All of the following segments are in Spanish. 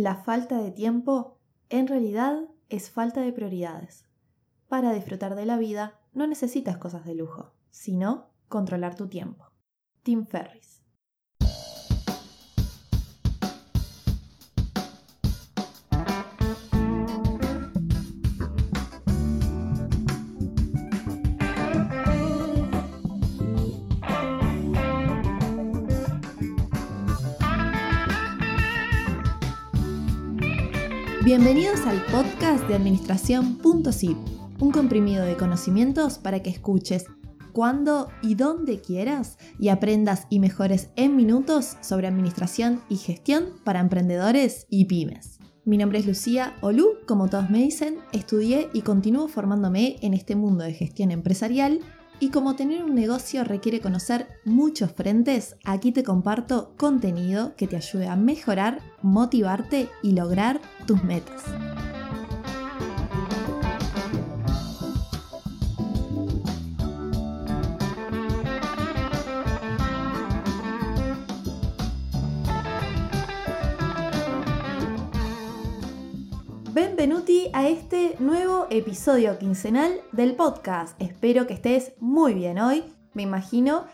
La falta de tiempo en realidad es falta de prioridades. Para disfrutar de la vida no necesitas cosas de lujo, sino controlar tu tiempo. Tim Ferris. Bienvenidos al podcast de Administración.zip, un comprimido de conocimientos para que escuches cuando y dónde quieras y aprendas y mejores en minutos sobre administración y gestión para emprendedores y pymes. Mi nombre es Lucía Olú, como todos me dicen, estudié y continúo formándome en este mundo de gestión empresarial y como tener un negocio requiere conocer muchos frentes, aquí te comparto contenido que te ayude a mejorar, motivarte y lograr tus metas. Benvenuti a este nuevo episodio quincenal del podcast. Espero que estés muy bien hoy. Me imagino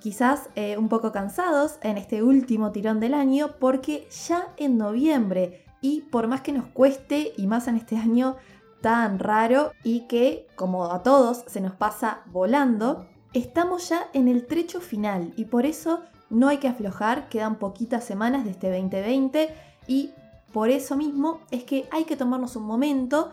quizás eh, un poco cansados en este último tirón del año porque ya en noviembre y por más que nos cueste y más en este año tan raro y que como a todos se nos pasa volando, estamos ya en el trecho final y por eso no hay que aflojar, quedan poquitas semanas de este 2020 y por eso mismo es que hay que tomarnos un momento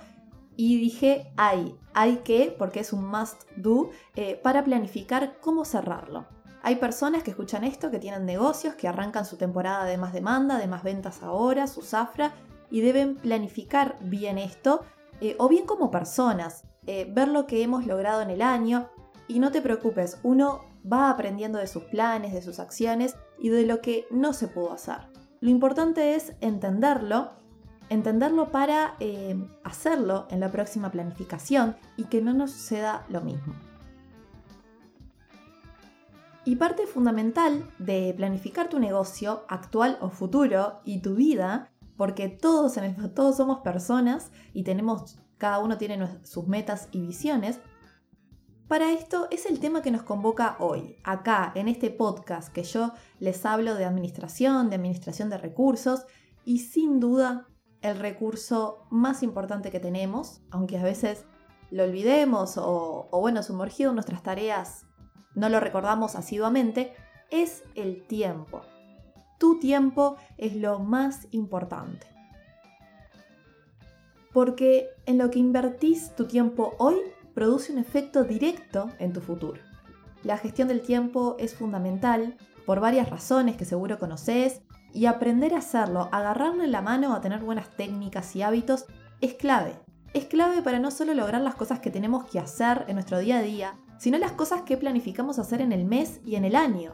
y dije, hay, hay que, porque es un must do, eh, para planificar cómo cerrarlo. Hay personas que escuchan esto, que tienen negocios, que arrancan su temporada de más demanda, de más ventas ahora, su zafra, y deben planificar bien esto, eh, o bien como personas, eh, ver lo que hemos logrado en el año, y no te preocupes, uno va aprendiendo de sus planes, de sus acciones y de lo que no se pudo hacer. Lo importante es entenderlo, entenderlo para eh, hacerlo en la próxima planificación y que no nos suceda lo mismo. Y parte fundamental de planificar tu negocio actual o futuro y tu vida, porque todos, todos somos personas y tenemos, cada uno tiene sus metas y visiones, para esto es el tema que nos convoca hoy, acá, en este podcast que yo les hablo de administración, de administración de recursos y sin duda el recurso más importante que tenemos, aunque a veces lo olvidemos o, bueno, sumergido en nuestras tareas no lo recordamos asiduamente, es el tiempo. Tu tiempo es lo más importante. Porque en lo que invertís tu tiempo hoy produce un efecto directo en tu futuro. La gestión del tiempo es fundamental por varias razones que seguro conoces y aprender a hacerlo, agarrarlo en la mano a tener buenas técnicas y hábitos es clave. Es clave para no solo lograr las cosas que tenemos que hacer en nuestro día a día, sino las cosas que planificamos hacer en el mes y en el año.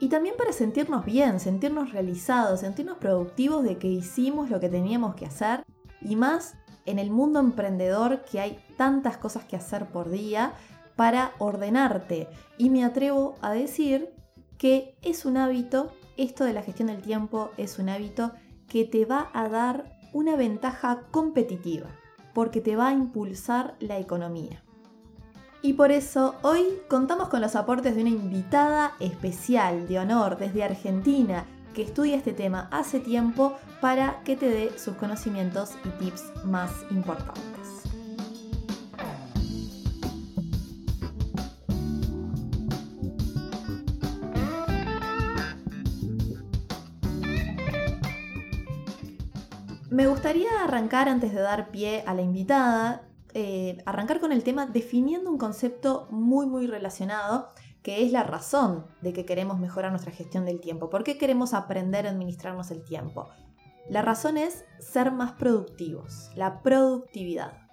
Y también para sentirnos bien, sentirnos realizados, sentirnos productivos de que hicimos lo que teníamos que hacer y más en el mundo emprendedor que hay tantas cosas que hacer por día para ordenarte. Y me atrevo a decir que es un hábito, esto de la gestión del tiempo es un hábito que te va a dar una ventaja competitiva, porque te va a impulsar la economía. Y por eso hoy contamos con los aportes de una invitada especial de honor desde Argentina, que estudia este tema hace tiempo para que te dé sus conocimientos y tips más importantes. Me gustaría arrancar antes de dar pie a la invitada, eh, arrancar con el tema definiendo un concepto muy muy relacionado que es la razón de que queremos mejorar nuestra gestión del tiempo. ¿Por qué queremos aprender a administrarnos el tiempo? La razón es ser más productivos, la productividad.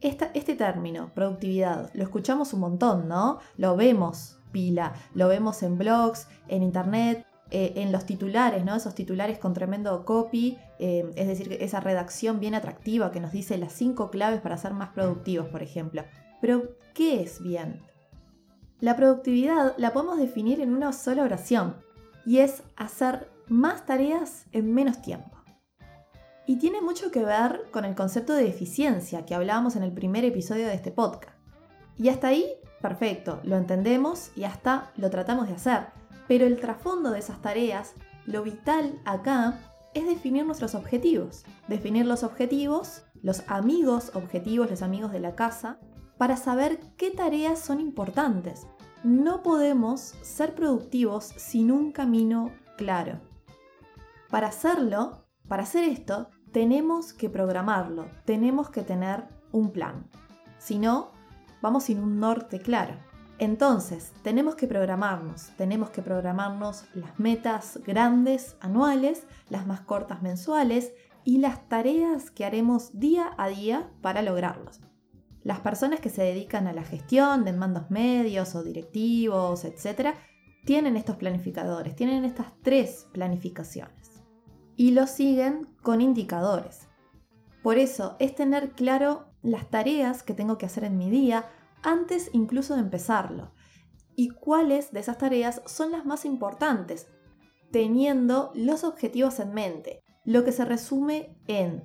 este término, productividad, lo escuchamos un montón, ¿no? Lo vemos pila, lo vemos en blogs, en internet, eh, en los titulares, ¿no? Esos titulares con tremendo copy, eh, es decir, esa redacción bien atractiva que nos dice las cinco claves para ser más productivos, por ejemplo. Pero, ¿qué es bien? La productividad la podemos definir en una sola oración y es hacer más tareas en menos tiempo. y tiene mucho que ver con el concepto de eficiencia que hablábamos en el primer episodio de este podcast. Y hasta ahí, perfecto, lo entendemos y hasta lo tratamos de hacer. Pero el trasfondo de esas tareas, lo vital acá, es definir nuestros objetivos. Definir los objetivos, los amigos objetivos, los amigos de la casa, para saber qué tareas son importantes. No podemos ser productivos sin un camino claro. Para hacerlo, para hacer esto, tenemos que programarlo, tenemos que tener un plan. Si no, vamos sin un norte claro. Entonces, tenemos que programarnos, tenemos que programarnos las metas grandes anuales, las más cortas mensuales y las tareas que haremos día a día para lograrlos. Las personas que se dedican a la gestión de mandos medios o directivos, etc., tienen estos planificadores, tienen estas tres planificaciones y lo siguen con indicadores. Por eso es tener claro las tareas que tengo que hacer en mi día antes incluso de empezarlo y cuáles de esas tareas son las más importantes, teniendo los objetivos en mente, lo que se resume en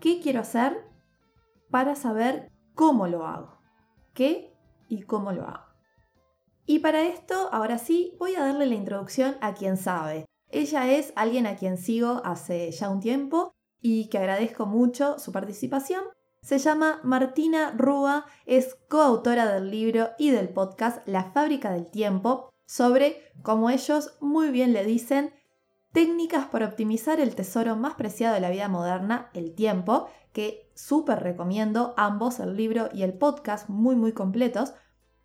qué quiero hacer para saber cómo lo hago, qué y cómo lo hago. Y para esto, ahora sí, voy a darle la introducción a quien sabe. Ella es alguien a quien sigo hace ya un tiempo y que agradezco mucho su participación. Se llama Martina Rúa, es coautora del libro y del podcast La fábrica del tiempo, sobre, como ellos muy bien le dicen, técnicas para optimizar el tesoro más preciado de la vida moderna, el tiempo, que súper recomiendo ambos, el libro y el podcast, muy muy completos.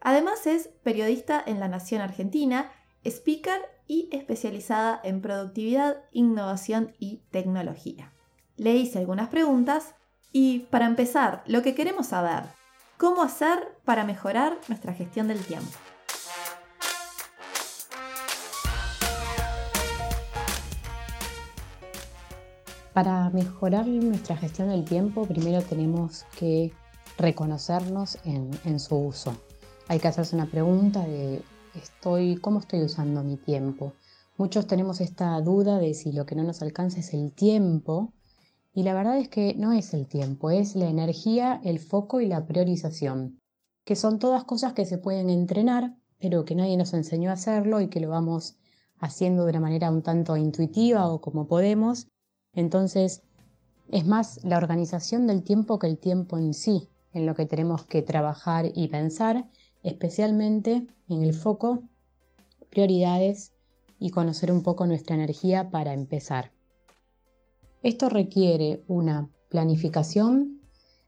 Además es periodista en La Nación Argentina, speaker y especializada en productividad, innovación y tecnología. Le hice algunas preguntas y para empezar, lo que queremos saber, ¿cómo hacer para mejorar nuestra gestión del tiempo? Para mejorar nuestra gestión del tiempo, primero tenemos que reconocernos en, su uso. Hay que hacerse una pregunta de estoy, cómo estoy usando mi tiempo. Muchos tenemos esta duda de si lo que no nos alcanza es el tiempo, y la verdad es que no es el tiempo, es la energía, el foco y la priorización, que son todas cosas que se pueden entrenar, pero que nadie nos enseñó a hacerlo y que lo vamos haciendo de una manera un tanto intuitiva o como podemos, entonces, es más la organización del tiempo que el tiempo en sí, en lo que tenemos que trabajar y pensar, especialmente en el foco, prioridades y conocer un poco nuestra energía para empezar. Esto requiere una planificación,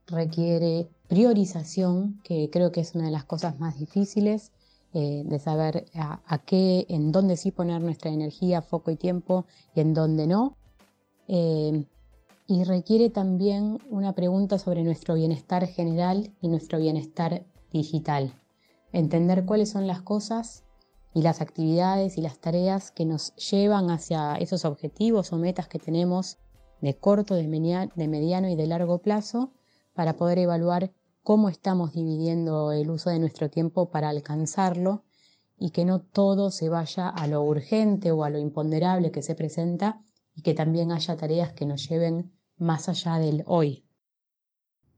requiere priorización, que creo que es una de las cosas más difíciles, eh, de saber a, qué, en dónde sí poner nuestra energía, foco y tiempo y en dónde no. Eh, y requiere también una pregunta sobre nuestro bienestar general y nuestro bienestar digital. Entender cuáles son las cosas y las actividades y las tareas que nos llevan hacia esos objetivos o metas que tenemos de corto, de, mediano y de largo plazo para poder evaluar cómo estamos dividiendo el uso de nuestro tiempo para alcanzarlo y que no todo se vaya a lo urgente o a lo imponderable que se presenta, y que también haya tareas que nos lleven más allá del hoy.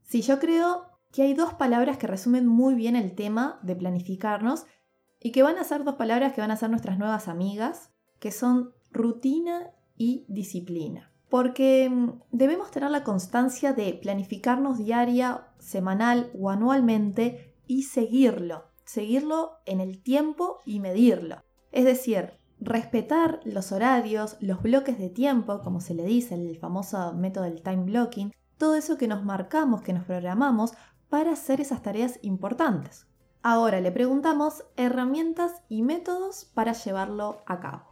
Sí, yo creo que hay dos palabras que resumen muy bien el tema de planificarnos y que van a ser dos palabras que van a ser nuestras nuevas amigas, que son rutina y disciplina. Porque mm, debemos tener la constancia de planificarnos diaria, semanal o anualmente y seguirlo, seguirlo en el tiempo y medirlo. Es decir, respetar los horarios, los bloques de tiempo, como se le dice, el famoso método del time blocking, todo eso que nos marcamos, que nos programamos para hacer esas tareas importantes. Ahora le preguntamos herramientas y métodos para llevarlo a cabo.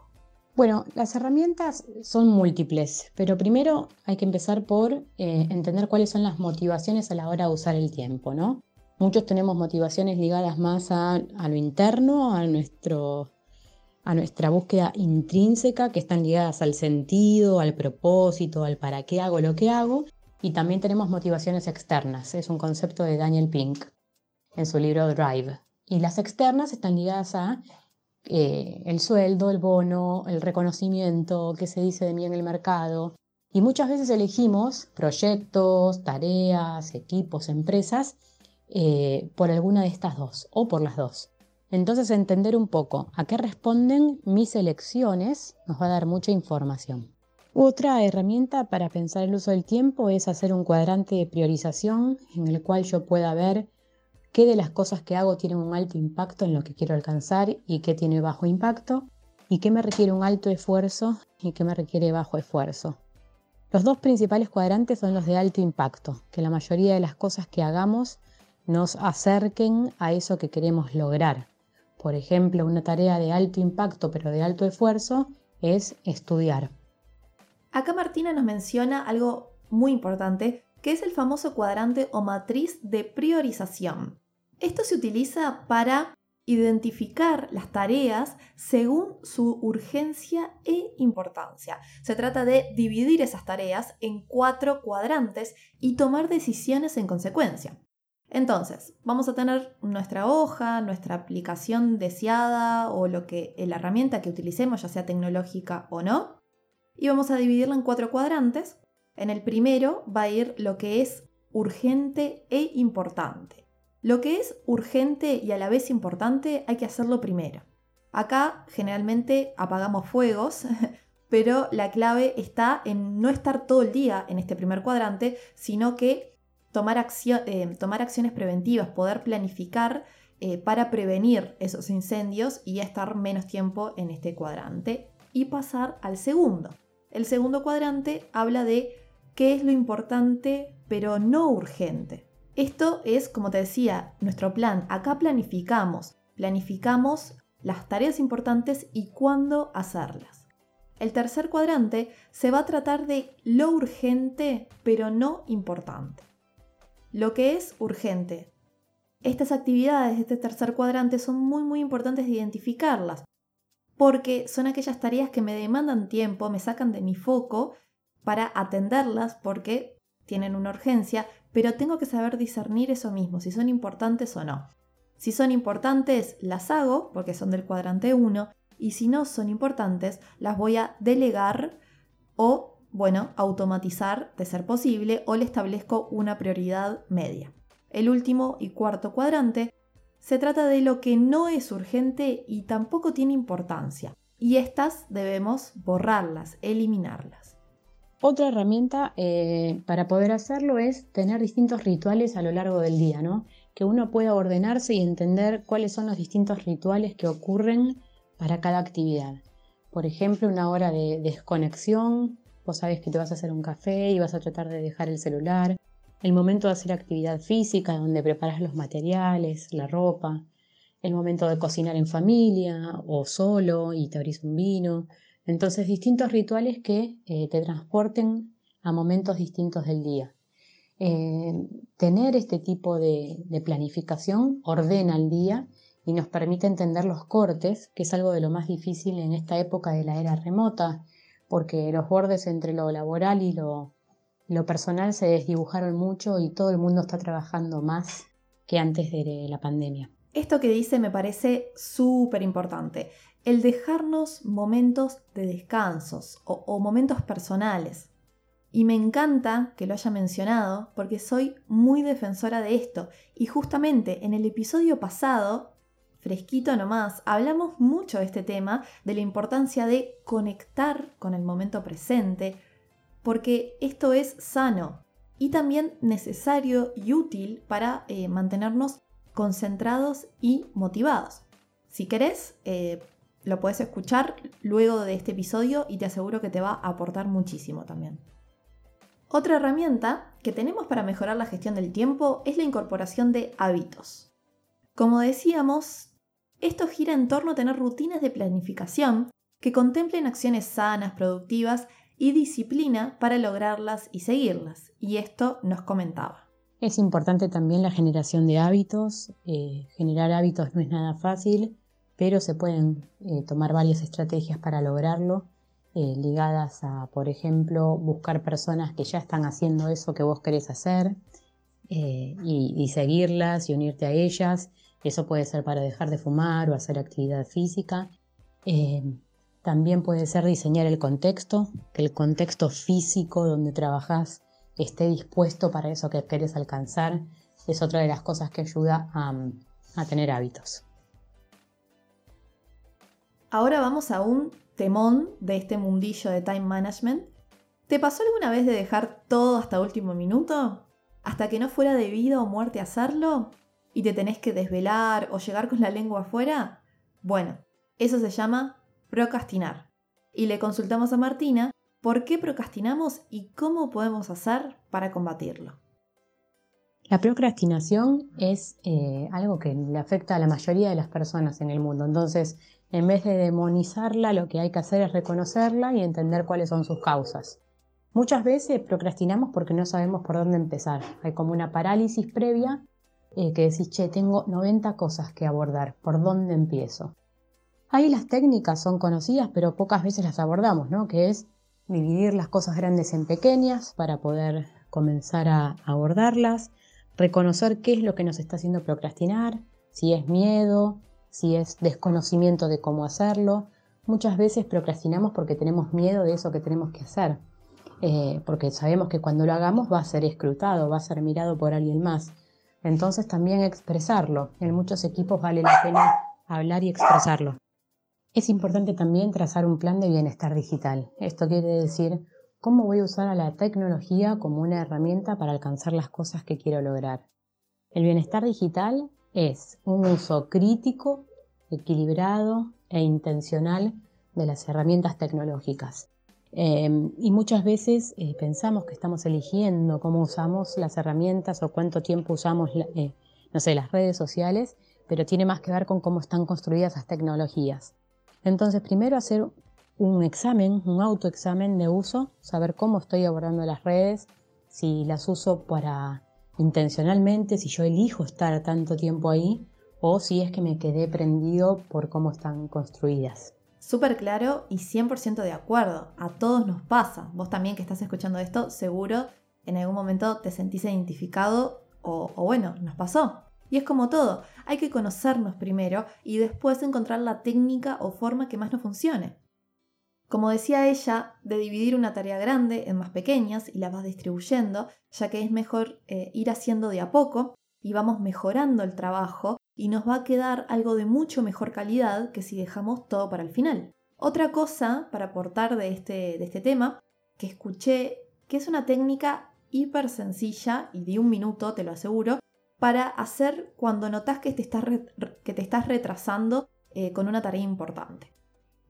Bueno, las herramientas son múltiples, pero primero hay que empezar por eh, entender cuáles son las motivaciones a la hora de usar el tiempo, ¿no? Muchos tenemos motivaciones ligadas más a, a lo interno, a nuestro a nuestra búsqueda intrínseca que están ligadas al sentido, al propósito, al para qué hago lo que hago. Y también tenemos motivaciones externas. Es un concepto de Daniel Pink en su libro Drive. Y las externas están ligadas a eh, el sueldo, el bono, el reconocimiento, qué se dice de mí en el mercado. Y muchas veces elegimos proyectos, tareas, equipos, empresas eh, por alguna de estas dos o por las dos. Entonces entender un poco a qué responden mis elecciones nos va a dar mucha información. Otra herramienta para pensar el uso del tiempo es hacer un cuadrante de priorización en el cual yo pueda ver qué de las cosas que hago tienen un alto impacto en lo que quiero alcanzar y qué tiene bajo impacto y qué me requiere un alto esfuerzo y qué me requiere bajo esfuerzo. Los dos principales cuadrantes son los de alto impacto, que la mayoría de las cosas que hagamos nos acerquen a eso que queremos lograr. Por ejemplo, una tarea de alto impacto pero de alto esfuerzo es estudiar. Acá Martina nos menciona algo muy importante, que es el famoso cuadrante o matriz de priorización. Esto se utiliza para identificar las tareas según su urgencia e importancia. Se trata de dividir esas tareas en cuatro cuadrantes y tomar decisiones en consecuencia. Entonces, vamos a tener nuestra hoja, nuestra aplicación deseada o lo que la herramienta que utilicemos, ya sea tecnológica o no, y vamos a dividirla en cuatro cuadrantes. En el primero va a ir lo que es urgente e importante. Lo que es urgente y a la vez importante hay que hacerlo primero. Acá generalmente apagamos fuegos, pero la clave está en no estar todo el día en este primer cuadrante, sino que tomar, eh, tomar acciones preventivas, poder planificar eh, para prevenir esos incendios y estar menos tiempo en este cuadrante y pasar al segundo. El segundo cuadrante habla de qué es lo importante pero no urgente. Esto es, como te decía, nuestro plan. Acá planificamos. Planificamos las tareas importantes y cuándo hacerlas. El tercer cuadrante se va a tratar de lo urgente pero no importante. Lo que es urgente. Estas actividades de este tercer cuadrante son muy muy importantes de identificarlas, porque son aquellas tareas que me demandan tiempo, me sacan de mi foco para atenderlas porque tienen una urgencia, pero tengo que saber discernir eso mismo, si son importantes o no. Si son importantes, las hago porque son del cuadrante 1, y si no son importantes, las voy a delegar o bueno, automatizar de ser posible o le establezco una prioridad media. El último y cuarto cuadrante se trata de lo que no es urgente y tampoco tiene importancia, y estas debemos borrarlas, eliminarlas. Otra herramienta eh, para poder hacerlo es tener distintos rituales a lo largo del día, ¿no? Que uno pueda ordenarse y entender cuáles son los distintos rituales que ocurren para cada actividad. Por ejemplo, una hora de desconexión, Vos sabés que te vas a hacer un café y vas a tratar de dejar el celular. El momento de hacer actividad física, donde preparas los materiales, la ropa. El momento de cocinar en familia o solo y te abrís un vino. Entonces, distintos rituales que eh, te transporten a momentos distintos del día. Eh, tener este tipo de, de planificación ordena el día y nos permite entender los cortes, que es algo de lo más difícil en esta época de la era remota, porque los bordes entre lo laboral y lo, personal se desdibujaron mucho y todo el mundo está trabajando más que antes de la pandemia. Esto que dice me parece súper importante, el dejarnos momentos de descansos o, o momentos personales. Y me encanta que lo haya mencionado porque soy muy defensora de esto. Y justamente en el episodio pasado fresquito nomás, hablamos mucho de este tema, de la importancia de conectar con el momento presente, porque esto es sano y también necesario y útil para eh, mantenernos concentrados y motivados. Si querés, eh, lo puedes escuchar luego de este episodio y te aseguro que te va a aportar muchísimo también. Otra herramienta que tenemos para mejorar la gestión del tiempo es la incorporación de hábitos. Como decíamos, esto gira en torno a tener rutinas de planificación que contemplen acciones sanas, productivas y disciplina para lograrlas y seguirlas. Y esto nos comentaba. Es importante también la generación de hábitos. Eh, generar hábitos no es nada fácil, pero se pueden eh, tomar varias estrategias para lograrlo, eh, ligadas a, por ejemplo, buscar personas que ya están haciendo eso que vos querés hacer y seguirlas y unirte a ellas eso puede ser para dejar de fumar o hacer actividad física. Eh, También puede ser diseñar el contexto, que el contexto físico donde trabajas esté dispuesto para eso que quieres alcanzar. Es otra de las cosas que ayuda a, a tener hábitos. Ahora vamos a un temón de este mundillo de time management. ¿Te pasó alguna vez de dejar todo hasta último minuto? ¿Hasta que no fuera de vida o muerte hacerlo? ¿Y te tenés que desvelar o llegar con la lengua afuera? Bueno, eso se llama procrastinar. Y le consultamos a Martina por qué procrastinamos y cómo podemos hacer para combatirlo. La procrastinación es eh, algo que le afecta a la mayoría de las personas en el mundo. Entonces, en vez de demonizarla, lo que hay que hacer es reconocerla y entender cuáles son sus causas. Muchas veces procrastinamos porque no sabemos por dónde empezar. Hay como una parálisis previa eh, que decís, che, tengo 90 cosas que abordar, ¿por dónde empiezo? Ahí las técnicas son conocidas, pero pocas veces las abordamos, ¿no? Que es dividir las cosas grandes en pequeñas para poder comenzar a abordarlas, reconocer qué es lo que nos está haciendo procrastinar, si es miedo, si es desconocimiento de cómo hacerlo. Muchas veces procrastinamos porque tenemos miedo de eso que tenemos que hacer, eh, porque sabemos que cuando lo hagamos va a ser escrutado, va a ser mirado por alguien más. Entonces también expresarlo. En muchos equipos vale la pena hablar y expresarlo. Es importante también trazar un plan de bienestar digital. Esto quiere decir cómo voy a usar a la tecnología como una herramienta para alcanzar las cosas que quiero lograr. El bienestar digital es un uso crítico, equilibrado e intencional de las herramientas tecnológicas. Em, y muchas veces eh, pensamos que estamos eligiendo cómo usamos las herramientas o cuánto tiempo usamos, eh, no sé, las redes sociales, pero tiene más que ver con cómo están construidas las tecnologías. Entonces, primero hacer un examen, un autoexamen de uso, saber cómo estoy abordando las redes, si las uso para intencionalmente, si yo elijo estar tanto tiempo ahí o si es que me quedé prendido por cómo están construidas. Súper claro y 100% de acuerdo. A todos nos pasa. Vos también que estás escuchando esto, seguro en algún momento te sentís identificado o, o bueno, nos pasó. Y es como todo, hay que conocernos primero y después encontrar la técnica o forma que más nos funcione. Como decía ella, de dividir una tarea grande en más pequeñas y la vas distribuyendo, ya que es mejor eh, ir haciendo de a poco y vamos mejorando el trabajo y nos va a quedar algo de mucho mejor calidad que si dejamos todo para el final. Otra cosa para aportar de este, de este tema, que escuché que es una técnica hiper sencilla y de un minuto, te lo aseguro, para hacer cuando notas que te estás, que te estás retrasando eh, con una tarea importante.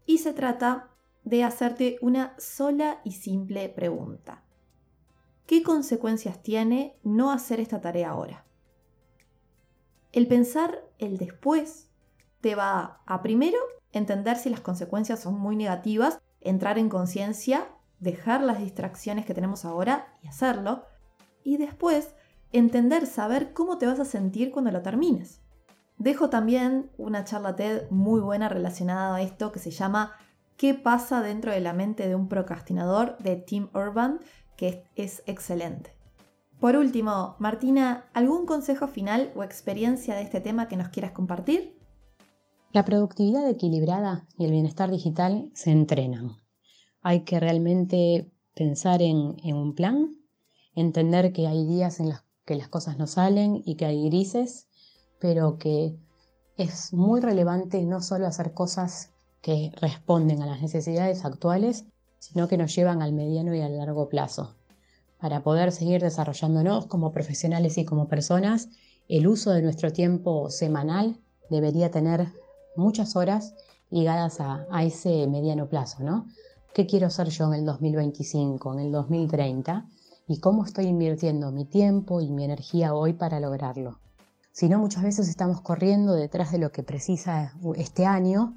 Y se trata de hacerte una sola y simple pregunta. ¿Qué consecuencias tiene no hacer esta tarea ahora? El pensar el después te va a primero entender si las consecuencias son muy negativas, entrar en conciencia, dejar las distracciones que tenemos ahora y hacerlo, y después entender, saber cómo te vas a sentir cuando lo termines. Dejo también una charla TED muy buena relacionada a esto que se llama ¿Qué pasa dentro de la mente de un procrastinador? de Tim Urban, que es excelente. Por último, Martina, ¿algún consejo final o experiencia de este tema que nos quieras compartir? La productividad equilibrada y el bienestar digital se entrenan. Hay que realmente pensar en, un plan, entender que hay días en los que las cosas no salen y que hay grises, pero que es muy relevante no solo hacer cosas que responden a las necesidades actuales, sino que nos llevan al mediano y al largo plazo. Para poder seguir desarrollándonos como profesionales y como personas, el uso de nuestro tiempo semanal debería tener muchas horas ligadas a, ese mediano plazo, ¿no? ¿Qué quiero ser yo en el 2025, en el 2030? y cómo estoy invirtiendo mi tiempo y mi energía hoy para lograrlo. Si no, muchas veces estamos corriendo detrás de lo que precisa este año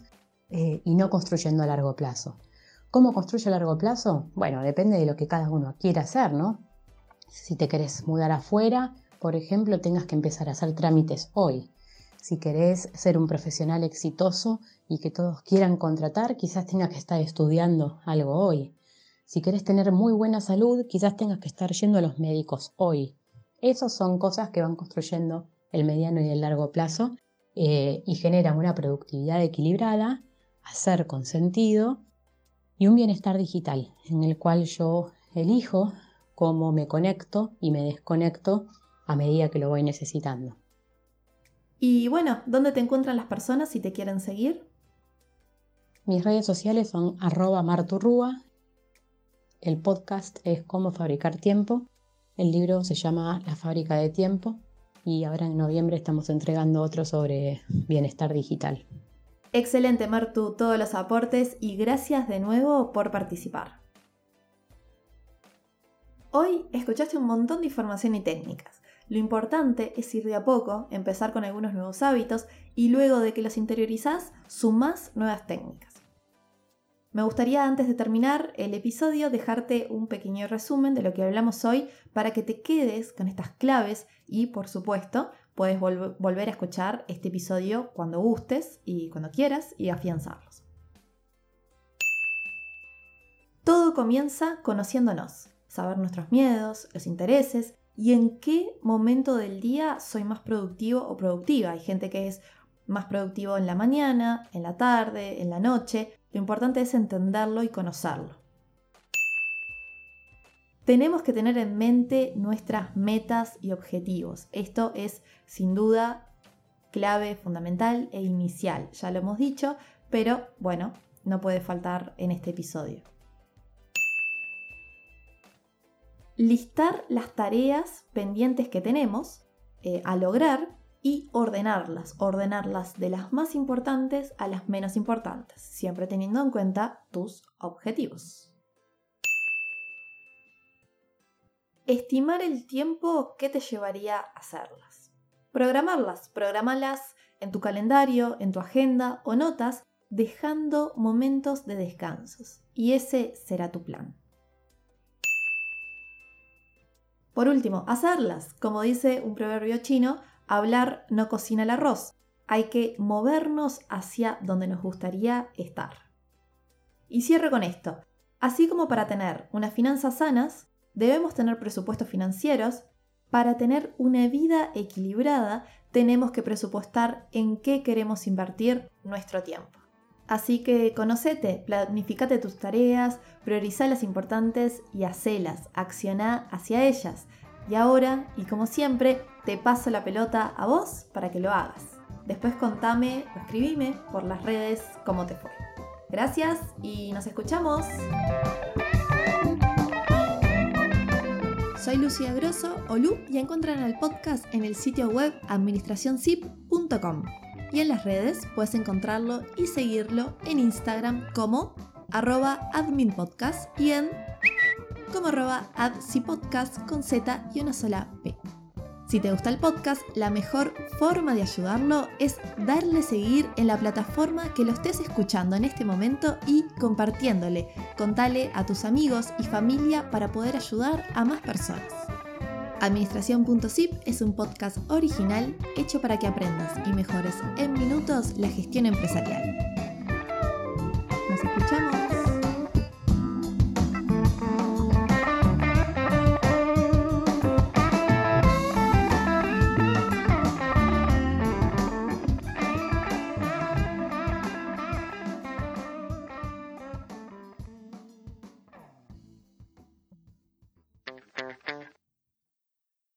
eh, y no construyendo a largo plazo. ¿Cómo construye a largo plazo? Bueno, depende de lo que cada uno quiera hacer, ¿no? Si te querés mudar afuera, por ejemplo, tengas que empezar a hacer trámites hoy. Si querés ser un profesional exitoso y que todos quieran contratar, quizás tengas que estar estudiando algo hoy. Si quieres tener muy buena salud, quizás tengas que estar yendo a los médicos hoy. Esas son cosas que van construyendo el mediano y el largo plazo eh, y generan una productividad equilibrada, hacer con sentido y un bienestar digital en el cual yo elijo cómo me conecto y me desconecto a medida que lo voy necesitando. Y bueno, ¿dónde te encuentran las personas si te quieren seguir? Mis redes sociales son arroba marturrua, el podcast es Cómo fabricar tiempo, el libro se llama La fábrica de tiempo y ahora en noviembre estamos entregando otro sobre bienestar digital. Excelente Martu, todos los aportes y gracias de nuevo por participar. Hoy escuchaste un montón de información y técnicas. Lo importante es ir de a poco, empezar con algunos nuevos hábitos y luego de que los interiorizás, sumás nuevas técnicas. Me gustaría antes de terminar el episodio dejarte un pequeño resumen de lo que hablamos hoy para que te quedes con estas claves y por supuesto puedes volver a escuchar este episodio cuando gustes y cuando quieras y afianzarlos. Todo comienza conociéndonos, saber nuestros miedos, los intereses y en qué momento del día soy más productivo o productiva. Hay gente que es más productivo en la mañana, en la tarde, en la noche. Lo importante es entenderlo y conocerlo. Tenemos que tener en mente nuestras metas y objetivos. Esto es sin duda clave, fundamental e inicial. Ya lo hemos dicho, pero bueno, no puede faltar en este episodio. Listar las tareas pendientes que tenemos eh, a lograr y ordenarlas, ordenarlas de las más importantes a las menos importantes, siempre teniendo en cuenta tus objetivos. Estimar el tiempo que te llevaría a hacerlas. Programarlas, programalas en tu calendario, en tu agenda o notas, dejando momentos de descansos. Y ese será tu plan. Por último, hacerlas. Como dice un proverbio chino, hablar no cocina el arroz. Hay que movernos hacia donde nos gustaría estar. Y cierro con esto. Así como para tener unas finanzas sanas, debemos tener presupuestos financieros. Para tener una vida equilibrada, tenemos que presupuestar en qué queremos invertir nuestro tiempo. Así que conocete, planificate tus tareas, prioriza las importantes y hacelas, acciona hacia ellas. Y ahora, y como siempre, te paso la pelota a vos para que lo hagas. Después contame o escribime por las redes cómo te fue. Gracias y nos escuchamos. Soy Lucía Grosso o Lu y encuentran el podcast en el sitio web administracionzip.com y en las redes puedes encontrarlo y seguirlo en Instagram como arroba adminpodcast y en como arroba podcast con Z y una sola P. Si te gusta el podcast, la mejor forma de ayudarlo es darle seguir en la plataforma que lo estés escuchando en este momento y compartiéndole. Contale a tus amigos y familia para poder ayudar a más personas. Administración.zip es un podcast original hecho para que aprendas y mejores en minutos la gestión empresarial. Nos escuchamos.